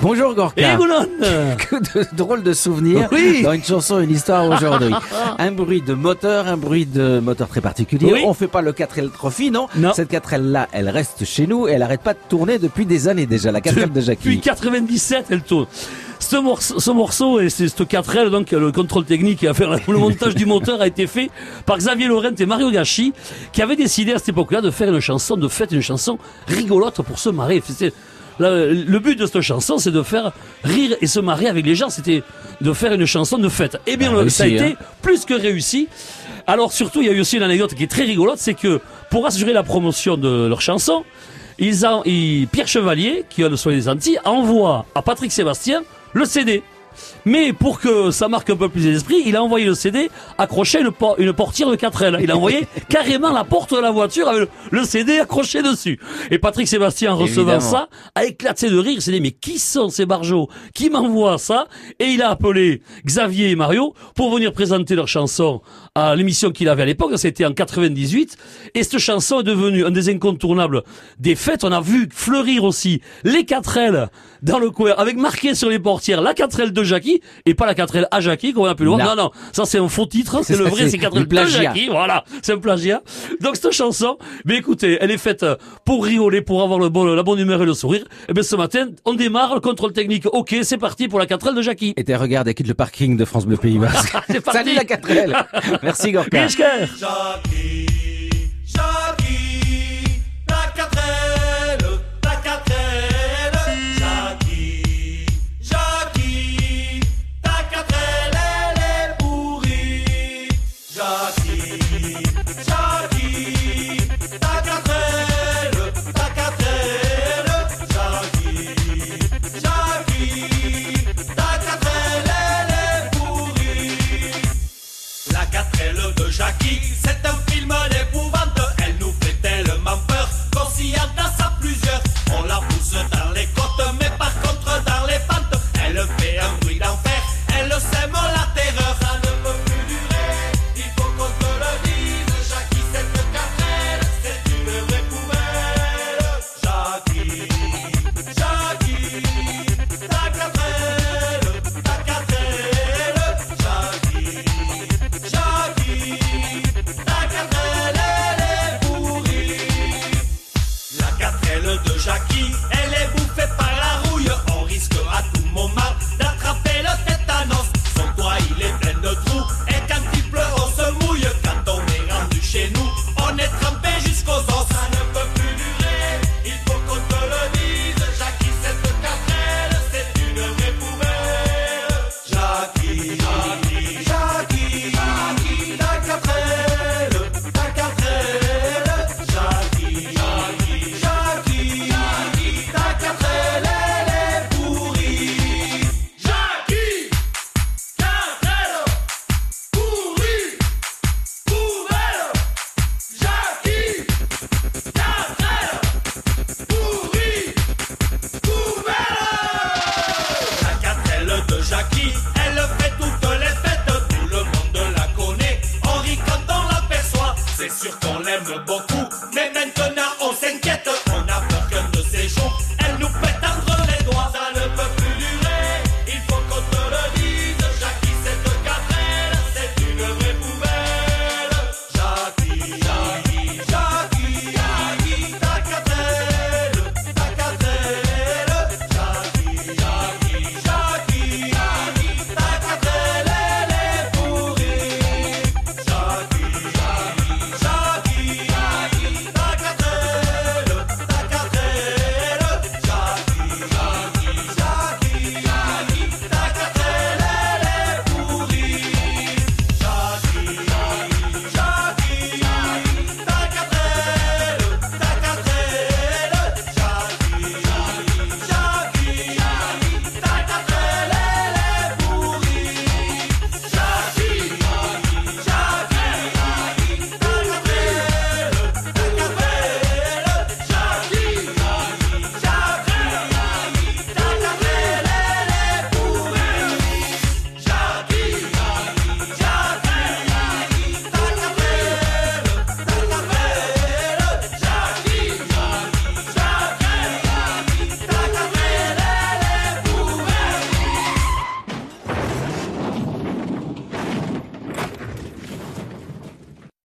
Bonjour Gorka. Et Que de drôles de souvenirs Oui. dans une chanson, une histoire aujourd'hui. un bruit de moteur, un bruit de moteur très particulier. Oui. On fait pas le 4L Trophy, non Non. Cette 4L là, elle reste chez nous et elle arrête pas de tourner depuis des années déjà, la 4L de Jackie. Depuis 97, elle tourne. Ce morceau, ce morceau et c'est ce 4L, donc le contrôle technique et à faire le montage du moteur a été fait par Xavier Laurent et Mario Gachi, qui avaient décidé à cette époque-là de faire une chanson, de fête, une chanson rigolote pour se marrer. Là, le but de cette chanson, c'est de faire rire et se marrer avec les gens. C'était de faire une chanson de fête. Eh bien, Ah, ça a été hein. plus que réussi. Alors surtout, il y a eu aussi une anecdote qui est très rigolote, c'est que pour assurer la promotion de leur chanson, ils ont, ils- Pierre Chevalier, qui a le soin des Antilles, envoie à Patrick Sébastien le CD. Mais pour que ça marque un peu plus l'esprit, il a envoyé le CD accroché à une, por- une portière de 4L. Il a envoyé carrément la porte de la voiture avec le, le CD accroché dessus. Et Patrick Sébastien, en recevant Évidemment. ça, a éclaté de rire. Il s'est dit, mais qui sont ces barjots qui m'envoient ça? Et il a appelé Xavier et Mario pour venir présenter leur chanson à l'émission qu'il avait à l'époque. C'était en 98. Et cette chanson est devenue un des incontournables des fêtes. On a vu fleurir aussi les 4L dans le coin, avec marqué sur les portières la 4L de Jackie et pas la 4L à Jackie, comme on a pu le voir. Non. Non, non, ça c'est un faux titre. C'est le Ça, vrai, c'est c'est 4L du de. Jackie. Voilà, c'est un plagiat. Donc cette chanson, mais écoutez, elle est faite pour rigoler, pour avoir le bon, la bonne humeur et le sourire. Et bien ce matin, on démarre le contrôle technique. Ok, c'est parti pour la 4L de Jackie. Et t'es regarde, elle quitte le parking de France Bleu Pays Basque. C'est parti. Salut la 4L. Merci Gorka. beaucoup. Mais maintenant, on s'inquiète.